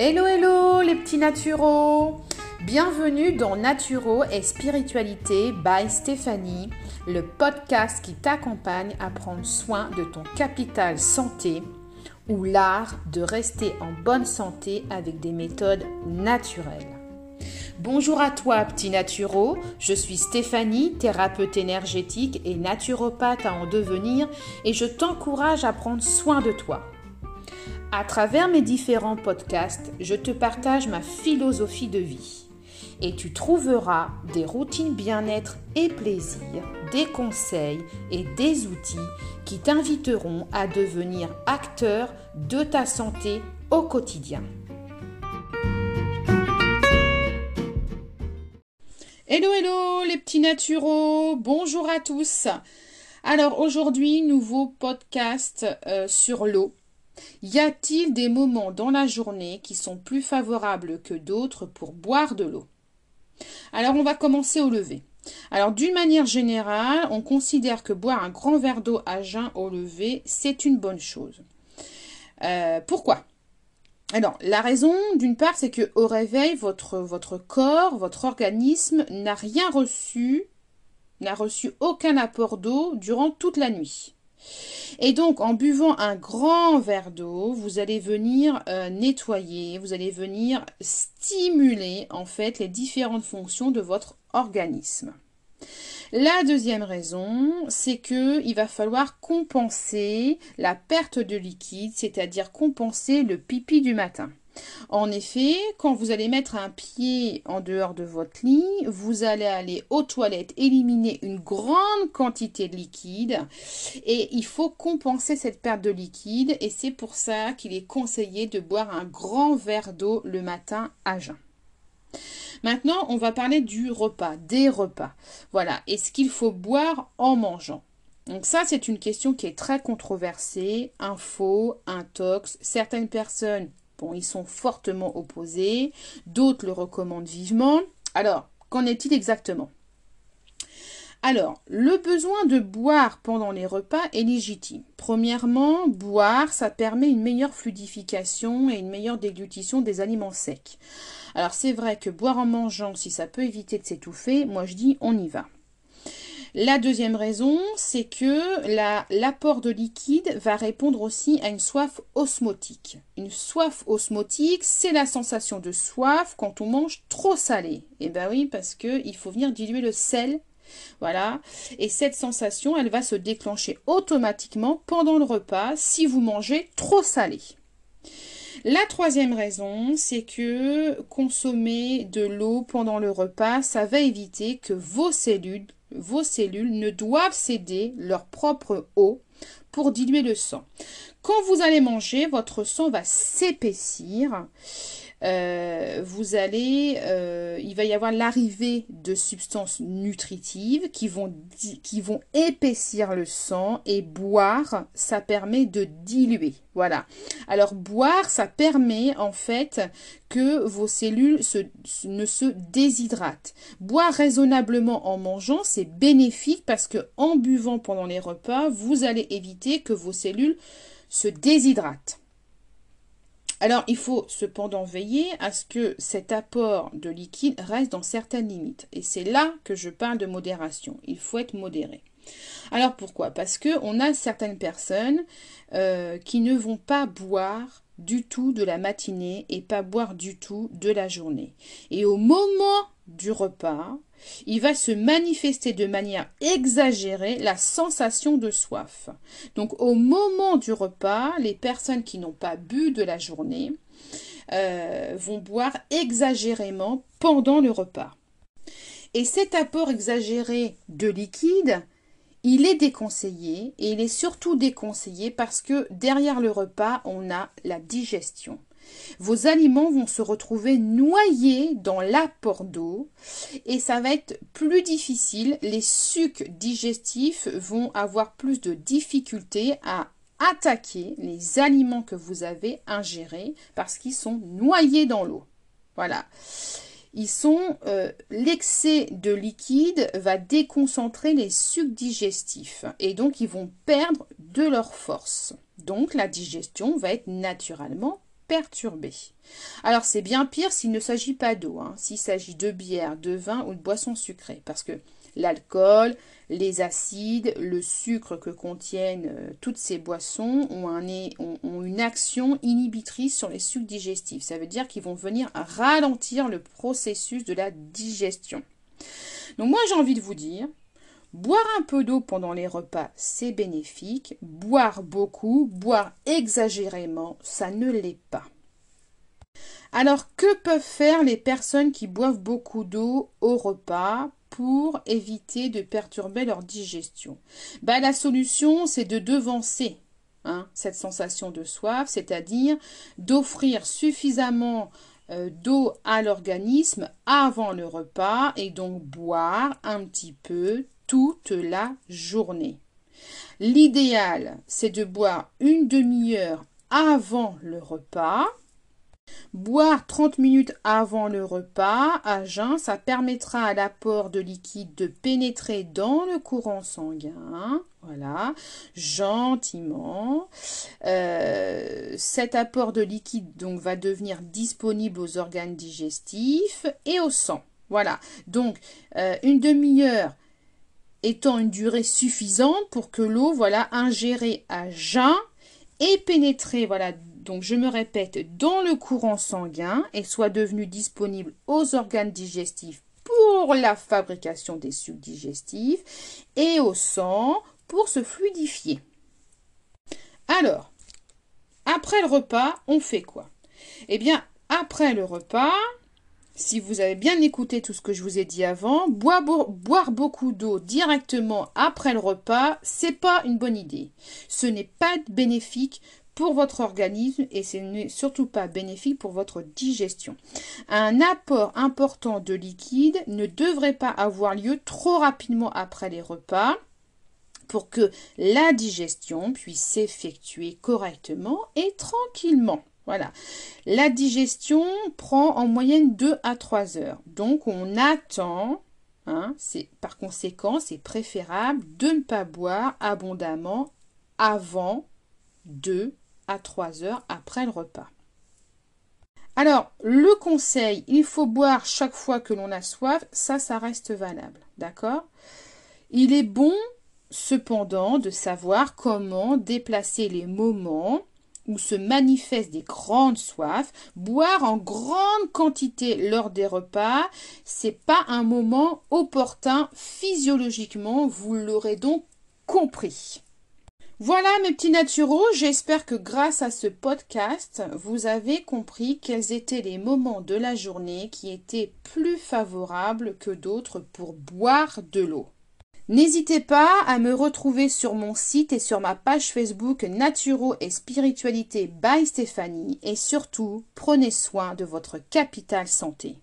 Hello hello les petits naturaux Bienvenue dans Naturo et Spiritualité by Stéphanie, le podcast qui t'accompagne à prendre soin de ton capital santé ou l'art de rester en bonne santé avec des méthodes naturelles. Bonjour à toi, petit naturo. Je suis Stéphanie, thérapeute énergétique et naturopathe à en devenir, et je t'encourage à prendre soin de toi. À travers mes différents podcasts, je te partage ma philosophie de vie. Et tu trouveras des routines bien-être et plaisir, des conseils et des outils qui t'inviteront à devenir acteur de ta santé au quotidien. Hello, hello les petits naturaux, bonjour à tous. Alors aujourd'hui, nouveau podcast euh, sur l'eau. Y a-t-il des moments dans la journée qui sont plus favorables que d'autres pour boire de l'eau? Alors on va commencer au lever. Alors d'une manière générale, on considère que boire un grand verre d'eau à jeun au lever, c'est une bonne chose. Euh, pourquoi? Alors, la raison, d'une part, c'est que au réveil, votre, votre corps, votre organisme n'a rien reçu, n'a reçu aucun apport d'eau durant toute la nuit. Et donc, en buvant un grand verre d'eau, vous allez venir euh, nettoyer, vous allez venir stimuler, en fait, les différentes fonctions de votre organisme. La deuxième raison, c'est que il va falloir compenser la perte de liquide, c'est-à-dire compenser le pipi du matin. En effet, quand vous allez mettre un pied en dehors de votre lit, vous allez aller aux toilettes éliminer une grande quantité de liquide et il faut compenser cette perte de liquide et c'est pour ça qu'il est conseillé de boire un grand verre d'eau le matin à jeun. Maintenant, on va parler du repas, des repas. Voilà, et ce qu'il faut boire en mangeant? Donc ça, c'est une question qui est très controversée, info, intox. Certaines personnes, bon, ils sont fortement opposés, d'autres le recommandent vivement. Alors, qu'en est-il exactement? Alors, le besoin de boire pendant les repas est légitime. Premièrement, boire, ça permet une meilleure fluidification et une meilleure déglutition des aliments secs. Alors, c'est vrai que boire en mangeant, si ça peut éviter de s'étouffer, moi je dis on y va. La deuxième raison, c'est que l'apport de liquide va répondre aussi à une soif osmotique. Une soif osmotique, c'est la sensation de soif quand on mange trop salé. Eh bien oui, parce qu'il faut venir diluer le sel voilà. Et cette sensation, elle va se déclencher automatiquement pendant le repas si vous mangez trop salé. La troisième raison, c'est que consommer de l'eau pendant le repas, ça va éviter que vos cellules, vos cellules ne doivent céder leur propre eau pour diluer le sang. Quand vous allez manger, votre sang va s'épaissir euh, vous allez, euh, il va y avoir l'arrivée de substances nutritives qui vont, qui vont épaissir le sang et boire, ça permet de diluer. Voilà. Alors boire, ça permet en fait que vos cellules ne se déshydratent. Boire raisonnablement en mangeant, c'est bénéfique parce que en buvant pendant les repas, vous allez éviter que vos cellules se déshydratent. Alors, il faut cependant veiller à ce que cet apport de liquide reste dans certaines limites. Et c'est là que je parle de modération. Il faut être modéré. Alors pourquoi? Parce que on a certaines personnes euh, qui ne vont pas boire du tout de la matinée et pas boire du tout de la journée. Et au moment du repas, il va se manifester de manière exagérée la sensation de soif. Donc au moment du repas, les personnes qui n'ont pas bu de la journée euh, vont boire exagérément pendant le repas. Et cet apport exagéré de liquide, il est déconseillé et il est surtout déconseillé parce que derrière le repas, on a la digestion. Vos aliments vont se retrouver noyés dans l'apport d'eau et ça va être plus difficile. Les sucs digestifs vont avoir plus de difficultés à attaquer les aliments que vous avez ingérés parce qu'ils sont noyés dans l'eau. Voilà. Ils sont euh, l'excès de liquide va déconcentrer les sucs digestifs et donc ils vont perdre de leur force. Donc la digestion va être naturellement perturbé. Alors c'est bien pire s'il ne s'agit pas d'eau, hein, s'il s'agit de bière, de vin ou de boissons sucrées, parce que l'alcool, les acides, le sucre que contiennent euh, toutes ces boissons ont, une action inhibitrice sur les sucs digestifs. Ça veut dire qu'ils vont venir ralentir le processus de la digestion. Donc moi j'ai envie de vous dire, boire un peu d'eau pendant les repas, c'est bénéfique. Boire beaucoup, boire exagérément, ça ne l'est pas. Alors que peuvent faire les personnes qui boivent beaucoup d'eau au repas pour éviter de perturber leur digestion? Ben, La solution, c'est de devancer hein, cette sensation de soif, c'est-à-dire d'offrir suffisamment euh, d'eau à l'organisme avant le repas et donc boire un petit peu toute la journée. L'idéal, c'est de boire une demi-heure avant le repas Boire 30 minutes avant le repas à jeun, ça permettra à l'apport de liquide de pénétrer dans le courant sanguin. Voilà, gentiment. Euh, cet apport de liquide donc va devenir disponible aux organes digestifs et au sang. Voilà, donc euh, une demi-heure étant une durée suffisante pour que l'eau, voilà, ingérée à jeun et pénétrée, voilà, donc je me répète, dans le courant sanguin et soit devenu disponible aux organes digestifs pour la fabrication des sucs digestifs et au sang pour se fluidifier. Alors, après le repas, on fait quoi? Eh bien, après le repas, si vous avez bien écouté tout ce que je vous ai dit avant, boire, beaucoup d'eau directement après le repas, c'est pas une bonne idée. Ce n'est pas bénéfique pour votre organisme et ce n'est surtout pas bénéfique pour votre digestion. Un apport important de liquide ne devrait pas avoir lieu trop rapidement après les repas pour que la digestion puisse s'effectuer correctement et tranquillement. Voilà. La digestion prend en moyenne 2 à 3 heures. Donc on attend Hein, par conséquent, c'est préférable de ne pas boire abondamment avant 2 à 3 heures après le repas. Alors, le conseil, il faut boire chaque fois que l'on a soif, ça, ça reste valable, d'accord? Il est bon, cependant, de savoir comment déplacer les moments où se manifestent des grandes soifs, boire en grande quantité lors des repas, c'est pas un moment opportun physiologiquement, vous l'aurez donc compris. Voilà mes petits naturaux, j'espère que grâce à ce podcast, vous avez compris quels étaient les moments de la journée qui étaient plus favorables que d'autres pour boire de l'eau. N'hésitez pas à me retrouver sur mon site et sur ma page Facebook Naturo et Spiritualité by Stéphanie et surtout prenez soin de votre capital santé.